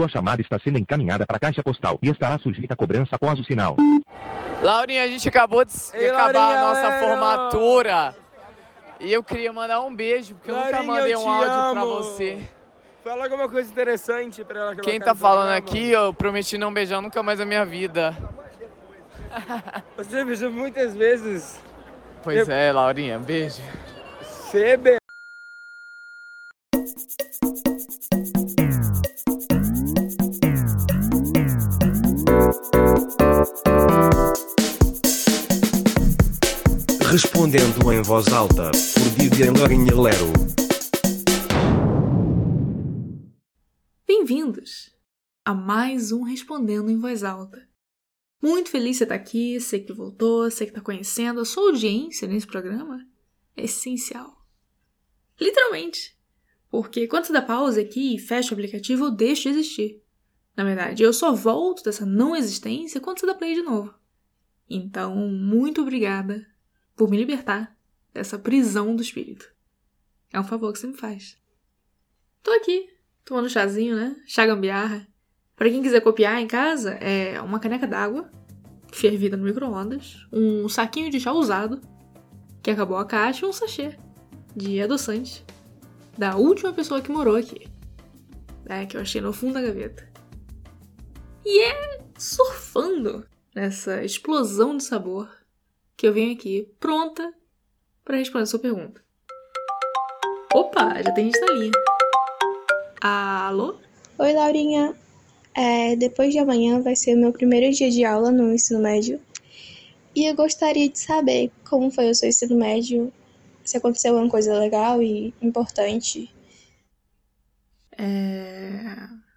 Sua chamada está sendo encaminhada para a caixa postal e estará sujeita a cobrança após o sinal. Laurinha, a gente acabou de Ei, acabar Laurinha, a nossa é, formatura. E eu queria mandar um beijo, porque eu nunca Laurinha, mandei eu um áudio pra amo. você. Fala alguma coisa interessante pra ela. que Quem tá falando falar, aqui, eu prometi não beijar nunca mais na minha vida. Você beijou muitas vezes. Pois Eu- é, Laurinha, beijo. CB. Respondendo em voz alta, por Vivian Lourinha Lero. Bem-vindos a mais um Respondendo em Voz Alta. Muito feliz de estar aqui, sei que voltou, sei que está conhecendo. A sua audiência nesse programa é essencial. Literalmente. Porque quando você dá pausa aqui e fecha o aplicativo, eu deixo de existir. Na verdade, eu só volto dessa não existência quando você dá play de novo. Então, muito obrigada por me libertar dessa prisão do espírito. É um favor que você me faz. Tô aqui, tomando chazinho, né? Chá gambiarra. Pra quem quiser copiar em casa, é uma caneca d'água, fervida no micro-ondas, um saquinho de chá usado, que acabou a caixa, e um sachê de adoçante da última pessoa que morou aqui. É, que eu achei no fundo da gaveta. E é surfando nessa explosão de sabor que eu venho aqui pronta pra responder a sua pergunta. Opa, já tem gente na linha. Alô? Oi, Laurinha. É, depois de amanhã vai ser o meu primeiro dia de aula no ensino médio. E eu gostaria de saber como foi o seu ensino médio, se aconteceu alguma coisa legal e importante. É.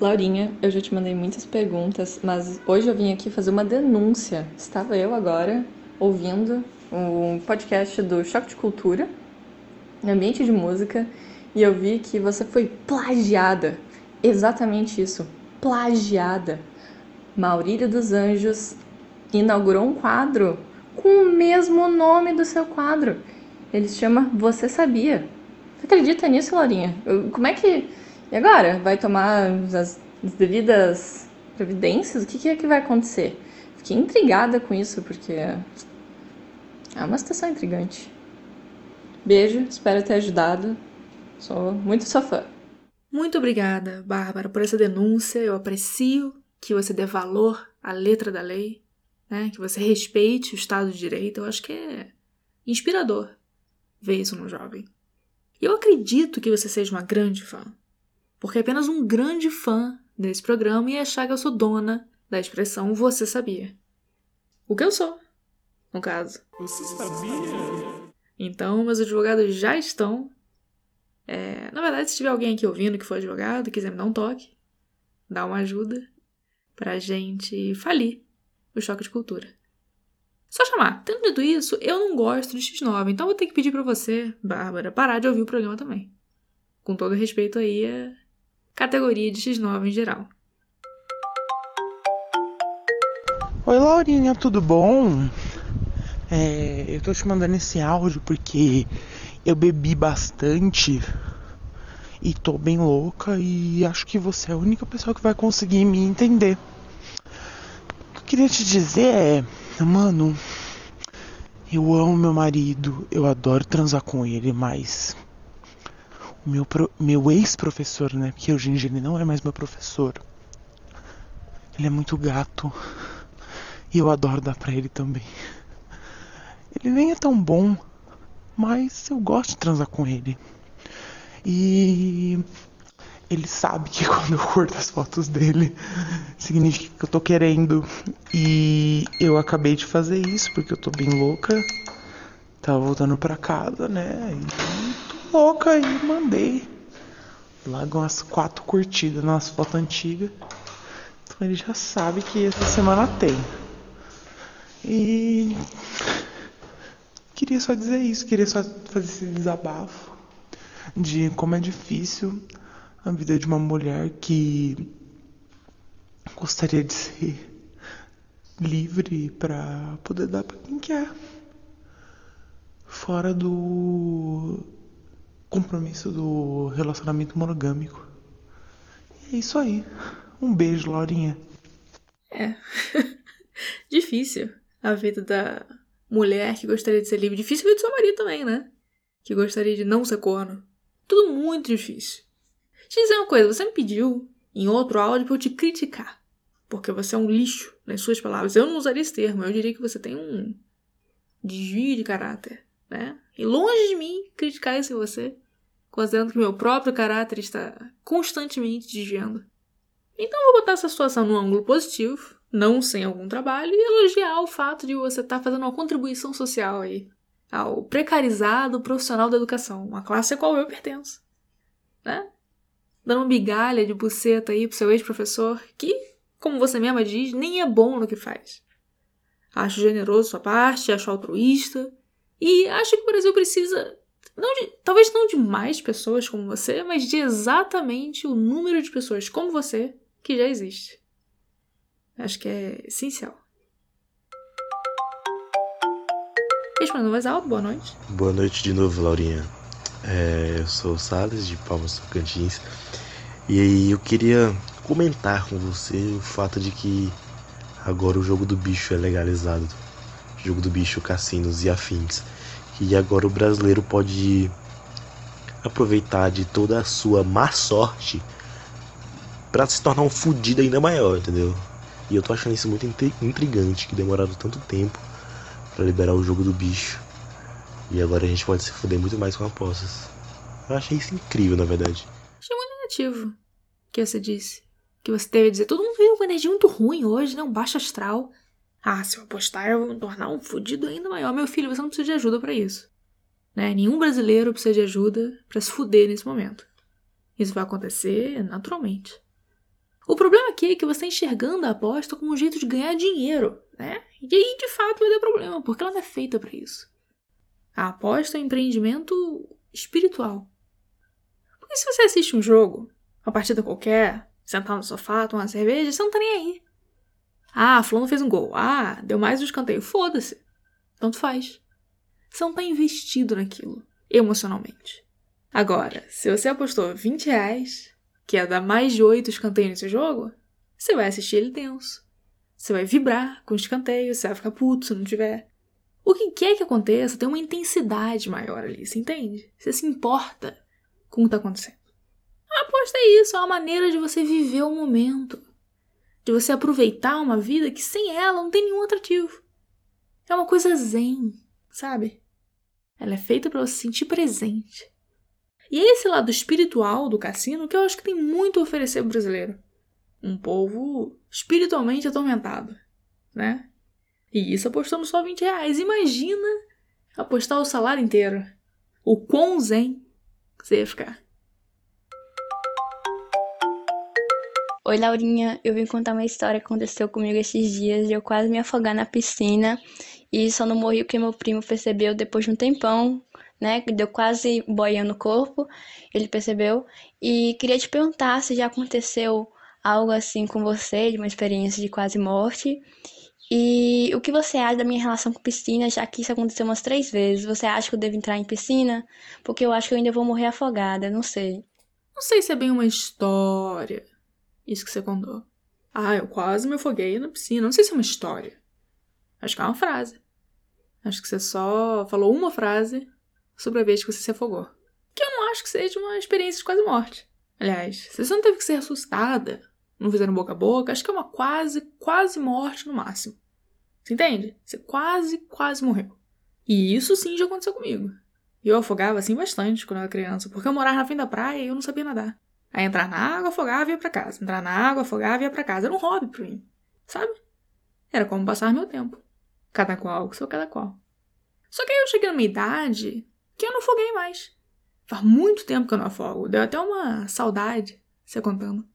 Laurinha, eu já te mandei muitas perguntas, mas hoje eu vim aqui fazer uma denúncia. Estava eu agora ouvindo um podcast do Choque de Cultura, ambiente de música, e eu vi que você foi plagiada. Exatamente isso, plagiada. Maurília dos Anjos inaugurou um quadro com o mesmo nome do seu quadro. Ele se chama Você Sabia. Você acredita nisso, Laurinha? Como é que. E agora? Vai tomar as, as devidas providências? O que, que é que vai acontecer? Fiquei intrigada com isso, porque é uma situação intrigante. Beijo, espero ter ajudado. Sou muito sua fã. Muito obrigada, Bárbara, por essa denúncia. Eu aprecio que você dê valor à letra da lei, né? Que você respeite o Estado de Direito. Eu acho que é inspirador ver isso no jovem. E eu acredito que você seja uma grande fã. Porque apenas um grande fã desse programa ia achar que eu sou dona da expressão você sabia. O que eu sou, no caso. Você sabia? Então, meus advogados já estão. É, na verdade, se tiver alguém aqui ouvindo que for advogado e quiser me dar um toque, dar uma ajuda pra gente falir o choque de cultura. Só chamar. Tendo dito isso, eu não gosto de X9, então vou ter que pedir pra você, Bárbara, parar de ouvir o programa também. Com todo respeito aí à categoria de X9 em geral. Oi Laurinha, tudo bom? É, eu tô te mandando esse áudio porque eu bebi bastante e tô bem louca e acho que você é a única pessoa que vai conseguir me entender. O que eu queria te dizer é, mano, eu amo meu marido, eu adoro transar com ele, mas meu, meu ex-professor, né? Porque hoje em dia ele não é mais meu professor. Ele é muito gato. E eu adoro dar pra ele também. Ele nem é tão bom, mas eu gosto de transar com ele. E ele sabe que quando eu curto as fotos dele, significa que eu tô querendo. E eu acabei de fazer isso porque eu tô bem louca. Tava voltando pra casa, né? E tô louca e mandei. Logo umas quatro curtidas nas fotos antigas. Então ele já sabe que essa semana tem. E queria só dizer isso, queria só fazer esse desabafo de como é difícil a vida de uma mulher que gostaria de ser livre pra poder dar pra quem quer. fora do compromisso do relacionamento monogâmico. E é isso aí. Um beijo, Laurinha. É. Difícil a vida da mulher que gostaria de ser livre. Difícil a vida do seu marido também, né? Que gostaria de não ser corno. Tudo muito difícil. Eu dizer uma coisa, você me pediu em outro áudio pra eu te criticar. Porque você é um lixo, nas suas palavras. Eu não usaria esse termo, eu diria que você tem um desvio de caráter, né? E longe de mim criticar isso em você, considerando que meu próprio caráter está constantemente desviando. Então vou botar essa situação num ângulo positivo, não sem algum trabalho, e elogiar o fato de você estar tá fazendo uma contribuição social aí ao precarizado profissional da educação, uma classe a qual eu pertenço. Né? Dando uma migalha de buceta aí pro seu ex-professor, que, como você mesma diz, nem é bom no que faz. Acho generoso sua parte, acho altruísta, e acho que o Brasil precisa, não de, talvez não de mais pessoas como você, mas de exatamente o número de pessoas como você que já existe. Acho que é essencial. Respondendo mais alto, boa noite. Boa noite de novo, Laurinha. É, eu sou o Salles, de Palmas Tocantins. E aí eu queria comentar com você o fato de que agora o jogo do bicho é legalizado. Jogo do bicho, cassinos e afins. E agora o brasileiro pode aproveitar de toda a sua má sorte para se tornar um fudido ainda maior, entendeu? E eu tô achando isso muito intrigante, que demoraram tanto tempo para liberar o jogo do bicho. E agora a gente pode se fuder muito mais com apostas. Eu achei isso incrível, na verdade. Achei muito negativo que você disse. Que você teve a dizer, todo mundo veio com energia muito ruim hoje, né? Um baixo astral. Ah, se eu apostar, eu vou me tornar um fudido ainda maior. Meu filho, você não precisa de ajuda para isso. Né? Nenhum brasileiro precisa de ajuda para se fuder nesse momento. Isso vai acontecer naturalmente. O problema aqui é que você está enxergando a aposta como um jeito de ganhar dinheiro, né? E aí, de fato, vai dar problema, porque ela não é feita para isso. A aposta é um empreendimento espiritual. Porque se você assiste um jogo, uma partida qualquer, sentar no sofá, tomar uma cerveja, você não tá nem aí. Ah, fulano fez um gol. Ah, deu mais um escanteio. Foda-se. Tanto faz. Você não tá investido naquilo, emocionalmente. Agora, se você apostou 20 reais, que é dar mais de oito escanteios nesse jogo, você vai assistir ele tenso. Você vai vibrar com o escanteio, você vai ficar puto se não tiver. O que quer que aconteça tem uma intensidade maior ali, você entende? Você se importa com o que está acontecendo. A aposta é isso, é uma maneira de você viver o momento. De você aproveitar uma vida que sem ela não tem nenhum atrativo. É uma coisa zen, sabe? Ela é feita para você se sentir presente. E é esse lado espiritual do cassino que eu acho que tem muito a oferecer pro brasileiro. Um povo espiritualmente atormentado, né? E isso apostando só 20 reais. Imagina apostar o salário inteiro. O quão zen você ia ficar. Oi, Laurinha. Eu vim contar uma história que aconteceu comigo esses dias de eu quase me afogar na piscina. E só não morri porque meu primo percebeu depois de um tempão né? Que deu quase boiando o corpo, ele percebeu. E queria te perguntar se já aconteceu algo assim com você, de uma experiência de quase morte. E o que você acha da minha relação com piscina, já que isso aconteceu umas três vezes? Você acha que eu devo entrar em piscina? Porque eu acho que eu ainda vou morrer afogada, não sei. Não sei se é bem uma história, isso que você contou. Ah, eu quase me afoguei na piscina. Não sei se é uma história. Acho que é uma frase. Acho que você só falou uma frase sobre a vez que você se afogou. Que eu não acho que seja uma experiência de quase morte. Aliás, você não teve que ser assustada, não fizeram boca a boca, acho que é uma quase, quase morte no máximo. Você entende? Você quase, quase morreu. E isso sim já aconteceu comigo. Eu afogava assim bastante quando eu era criança, porque eu morava na frente da praia e eu não sabia nadar. Aí entrar na água, afogava e ia pra casa. Entrar na água, afogava e ia pra casa. Era um hobby pra mim. Sabe? Era como passar meu tempo. Cada qual com seu cada qual. Só que aí eu cheguei numa idade que eu não afoguei mais. Faz muito tempo que eu não afogo. Deu até uma saudade, você contando.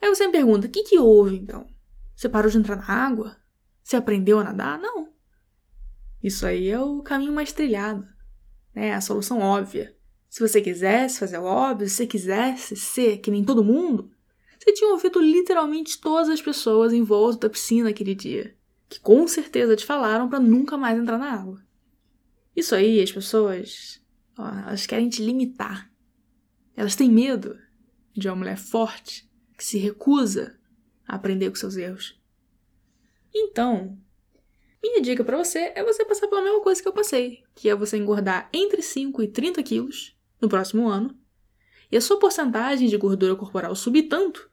Aí você me pergunta, o que, que houve então? Você parou de entrar na água? Você aprendeu a nadar? Não. Isso aí é o caminho mais trilhado. Né? A solução óbvia. Se você quisesse fazer o óbvio, se você quisesse ser que nem todo mundo, você tinha ouvido literalmente todas as pessoas em volta da piscina aquele dia, que com certeza te falaram para nunca mais entrar na água. Isso aí, as pessoas, ó, elas querem te limitar. Elas têm medo de uma mulher forte que se recusa a aprender com seus erros. Então, minha dica para você é você passar pela mesma coisa que eu passei, que é você engordar entre 5 e 30 quilos no próximo ano, e a sua porcentagem de gordura corporal subir tanto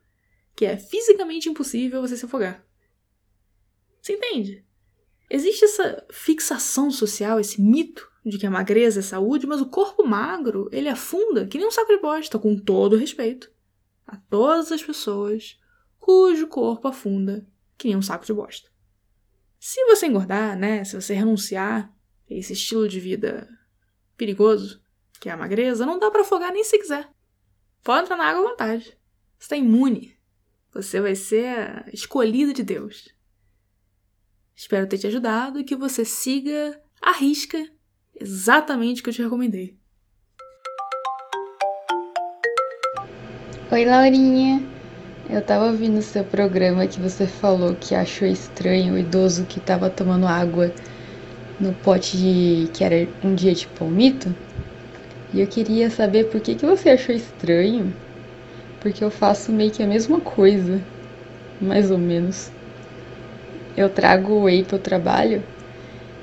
que é fisicamente impossível você se afogar. Você entende? Existe essa fixação social, esse mito de que a magreza é saúde, mas o corpo magro, ele afunda que nem um saco de bosta, com todo respeito a todas as pessoas cujo corpo afunda que nem um saco de bosta. Se você engordar, né, se você renunciar a esse estilo de vida perigoso, que é a magreza, não dá para afogar nem se quiser. Pode entrar na água à vontade. Você está imune. Você vai ser a escolhida de Deus. Espero ter te ajudado e que você siga à risca exatamente o que eu te recomendei. Oi, Laurinha. Eu tava ouvindo o seu programa que você falou que achou estranho o idoso que tava tomando água no pote de que era um dia de palmito. E eu queria saber por que, que você achou estranho. Porque eu faço meio que a mesma coisa, mais ou menos. Eu trago whey pro trabalho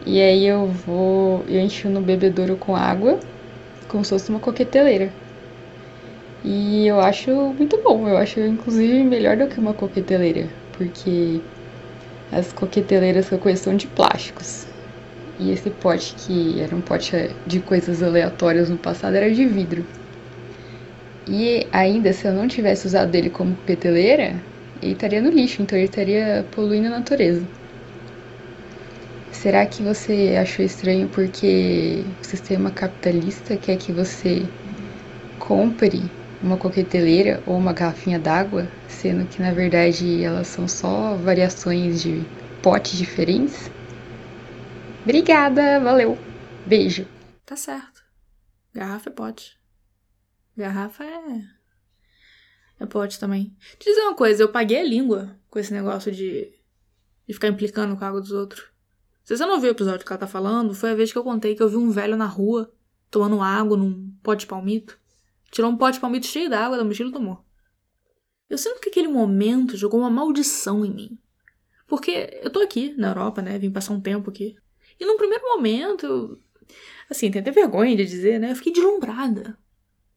e aí eu vou, eu encho no bebedouro com água, como se fosse uma coqueteleira. E eu acho muito bom, eu acho inclusive melhor do que uma coqueteleira, porque as coqueteleiras que eu conheço são de plásticos. E esse pote que era um pote de coisas aleatórias no passado era de vidro. E ainda se eu não tivesse usado ele como coqueteleira, ele estaria no lixo, então ele estaria poluindo a natureza. Será que você achou estranho porque o sistema capitalista quer que você compre uma coqueteleira ou uma garrafinha d'água, sendo que na verdade elas são só variações de potes diferentes? Obrigada, valeu. Beijo. Tá certo. Garrafa é pote. Garrafa é. É pote também. Te dizer uma coisa, eu paguei a língua com esse negócio de, de ficar implicando com a água dos outros. Se você não viu o episódio que ela tá falando, foi a vez que eu contei que eu vi um velho na rua tomando água num pote de palmito. Tirou um pote de palmito cheio d'água da mochila e tomou. Eu sinto que aquele momento jogou uma maldição em mim. Porque eu tô aqui na Europa, né? Vim passar um tempo aqui. E num primeiro momento, assim, tenho até vergonha de dizer, né? Eu fiquei deslumbrada.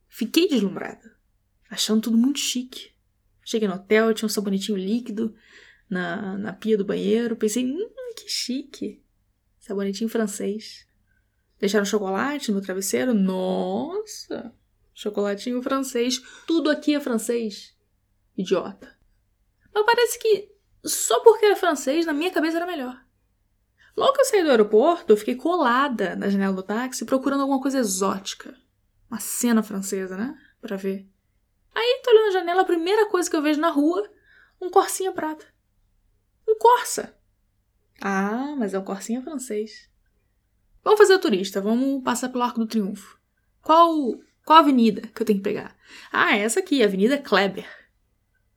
Fiquei deslumbrada. Achando tudo muito chique. Cheguei no hotel, tinha um sabonetinho líquido na, na pia do banheiro. Pensei, hum, que chique. Sabonetinho francês. Deixaram chocolate no travesseiro? Nossa! Chocolatinho francês. Tudo aqui é francês. Idiota. Mas parece que só porque era francês, na minha cabeça era melhor. Logo que eu saí do aeroporto, eu fiquei colada na janela do táxi procurando alguma coisa exótica. Uma cena francesa, né? Pra ver. Aí, tô olhando a janela, a primeira coisa que eu vejo na rua, um corsinha prata. Um Corsa. Ah, mas é um Corsinha francês. Vamos fazer o turista, vamos passar pelo Arco do Triunfo. Qual qual avenida que eu tenho que pegar? Ah, essa aqui, Avenida Kleber.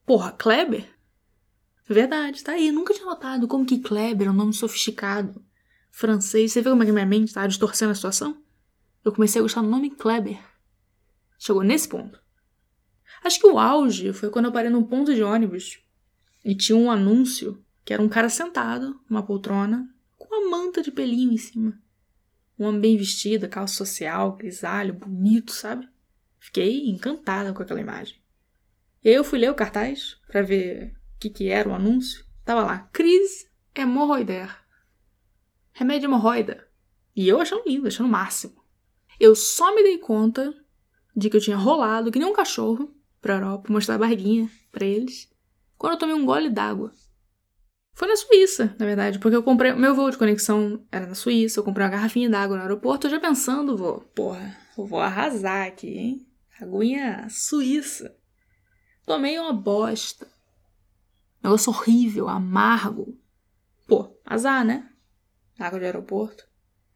Porra, Kleber? Verdade, tá aí. Eu nunca tinha notado como que Kleber é um nome sofisticado. Francês. Você vê como é que minha mente tá distorcendo a situação? Eu comecei a gostar do nome Kleber. Chegou nesse ponto. Acho que o auge foi quando eu parei num ponto de ônibus e tinha um anúncio que era um cara sentado numa poltrona com uma manta de pelinho em cima. Um homem bem vestido, calça social, grisalho, bonito, sabe? Fiquei encantada com aquela imagem. E aí eu fui ler o cartaz para ver que, que era o anúncio. Tava lá, crise hemorroider. Remédio hemorroida. E eu achando lindo, achando o máximo. Eu só me dei conta de que eu tinha rolado que nem um cachorro pra Europa, mostrar a barriguinha para eles, quando eu tomei um gole d'água. Foi na Suíça, na verdade, porque eu comprei. Meu voo de conexão era na Suíça, eu comprei uma garrafinha d'água no aeroporto, já pensando, vou, porra, eu vou arrasar aqui, hein? Aguinha suíça. Tomei uma bosta. Negócio horrível, amargo. Pô, azar, né? Água de aeroporto.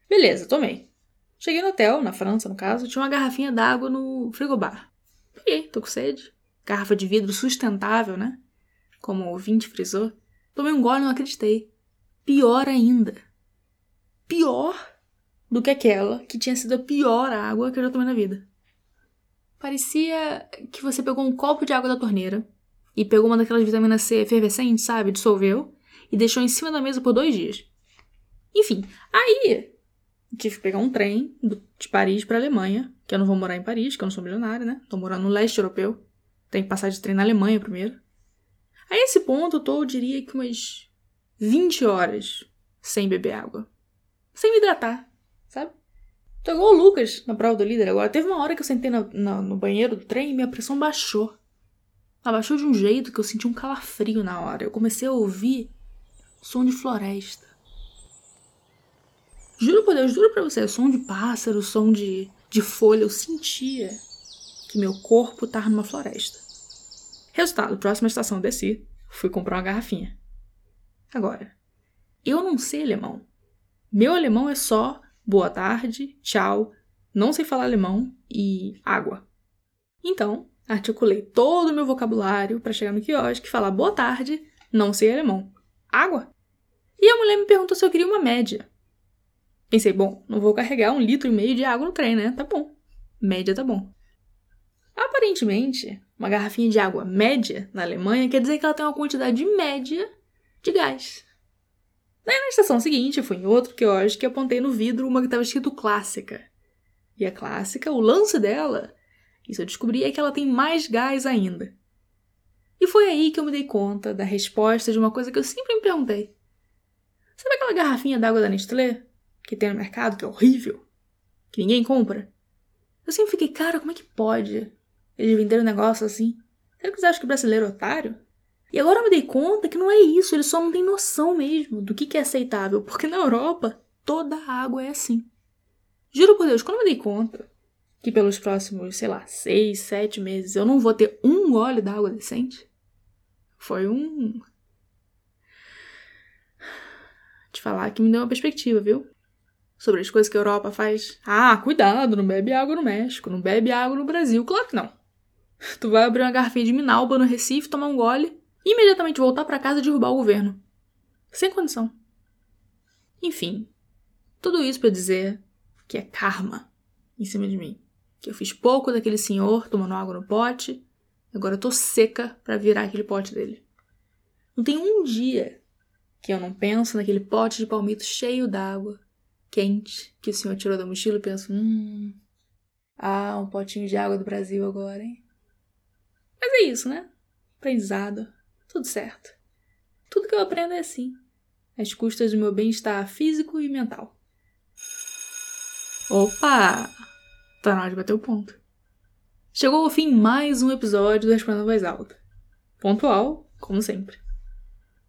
Beleza, tomei. Cheguei no hotel, na França, no caso, tinha uma garrafinha d'água no frigobar. Peguei, tô com sede. Garrafa de vidro sustentável, né? Como o ouvinte frisou. Tomei um gole e não acreditei. Pior ainda. Pior. do que aquela que tinha sido a pior água que eu já tomei na vida. Parecia que você pegou um copo de água da torneira e pegou uma daquelas vitaminas C efervescentes, sabe? Dissolveu e deixou em cima da mesa por dois dias. Enfim, aí tive que pegar um trem de Paris para Alemanha, que eu não vou morar em Paris, que eu não sou milionária, né? Tô morando no leste europeu. Tem que passar de trem na Alemanha primeiro. A esse ponto eu tô, eu diria que umas 20 horas sem beber água. Sem me hidratar, sabe? Tô igual o Lucas na prova do líder agora. Teve uma hora que eu sentei no banheiro do trem e minha pressão baixou. Ela baixou de um jeito que eu senti um calafrio na hora. Eu comecei a ouvir som de floresta. Juro por Deus, juro pra você, som de pássaro, som de, de folha. Eu sentia que meu corpo tava numa floresta. Resultado, próxima estação desci, fui comprar uma garrafinha. Agora, eu não sei alemão. Meu alemão é só boa tarde, tchau, não sei falar alemão e água. Então, articulei todo o meu vocabulário para chegar no quiosque e falar boa tarde, não sei alemão, água. E a mulher me perguntou se eu queria uma média. Pensei, bom, não vou carregar um litro e meio de água no trem, né? Tá bom. Média tá bom. Aparentemente, uma garrafinha de água média na Alemanha quer dizer que ela tem uma quantidade média de gás. Daí na estação seguinte, fui em outro que eu acho que apontei no vidro uma que estava escrito clássica. E a clássica, o lance dela, isso eu descobri, é que ela tem mais gás ainda. E foi aí que eu me dei conta da resposta de uma coisa que eu sempre me perguntei. Sabe aquela garrafinha d'água da Nestlé? Que tem no mercado, que é horrível? Que ninguém compra? Eu sempre fiquei, cara, como é que pode eles venderam um negócio assim? Será que você acha que o brasileiro é otário? E agora eu me dei conta que não é isso, eles só não têm noção mesmo do que é aceitável, porque na Europa toda a água é assim. Juro por Deus, quando eu me dei conta que pelos próximos, sei lá, seis, sete meses eu não vou ter um gole d'água decente, foi um. Te falar que me deu uma perspectiva, viu? Sobre as coisas que a Europa faz. Ah, cuidado, não bebe água no México, não bebe água no Brasil. Claro que não. Tu vai abrir uma garrafinha de Minalba no Recife, tomar um gole e imediatamente voltar para casa e derrubar o governo. Sem condição. Enfim, tudo isso para dizer que é karma em cima de mim. Que eu fiz pouco daquele senhor tomando água no pote, agora eu tô seca para virar aquele pote dele. Não tem um dia que eu não penso naquele pote de palmito cheio d'água, quente, que o senhor tirou da mochila e penso, hum, ah, um potinho de água do Brasil agora, hein? Mas é isso, né? Aprendizado. Tudo certo. Tudo que eu aprendo é assim, às custas do meu bem-estar físico e mental. Opa! Tá na hora de bater o ponto. Chegou ao fim mais um episódio do Respondendo Voz Alta. Pontual, como sempre.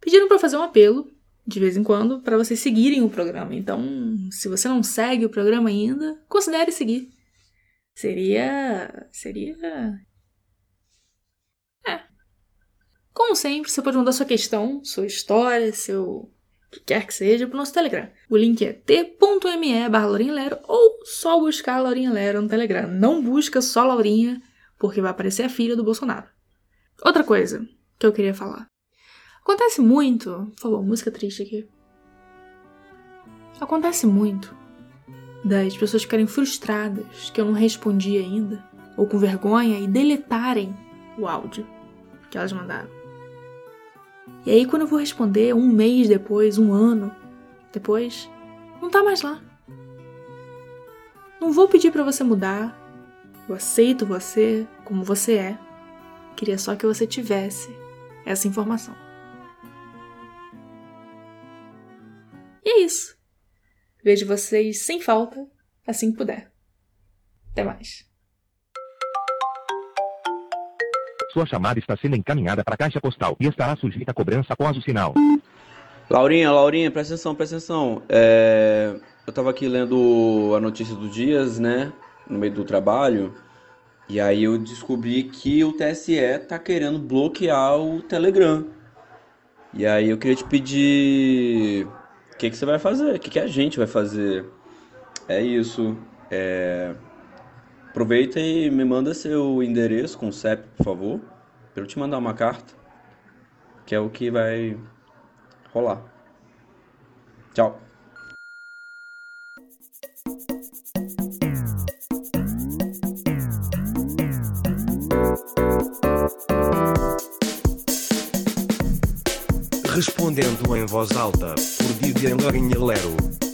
Pediram para fazer um apelo, de vez em quando, para vocês seguirem o programa. Então, se você não segue o programa ainda, considere seguir. Seria. Seria Como sempre, você pode mandar sua questão, sua história, seu que quer que seja, pro nosso Telegram. O link é t.me barra ou só buscar Laurinha Lero no Telegram. Não busca só Laurinha, porque vai aparecer a filha do Bolsonaro. Outra coisa que eu queria falar. Acontece muito. Falou, música triste aqui. Acontece muito das pessoas ficarem frustradas que eu não respondi ainda, ou com vergonha e deletarem o áudio que elas mandaram. E aí, quando eu vou responder, um mês depois, um ano depois, não tá mais lá. Não vou pedir para você mudar. Eu aceito você como você é. Queria só que você tivesse essa informação. E é isso. Vejo vocês sem falta assim que puder. Até mais. Sua chamada está sendo encaminhada para a caixa postal e estará sujeita a cobrança após o sinal. Laurinha, Laurinha, presta atenção, presta atenção. É... Eu tava aqui lendo a notícia do Dias, né? No meio do trabalho. E aí eu descobri que o TSE tá querendo bloquear o Telegram. E aí eu queria te pedir. O que, que você vai fazer? O que, que a gente vai fazer? É isso. É... Aproveita e me manda seu endereço com CEP, por favor, para eu te mandar uma carta, que é o que vai rolar. Tchau. Respondendo em voz alta, por Didier Lorinha Lero.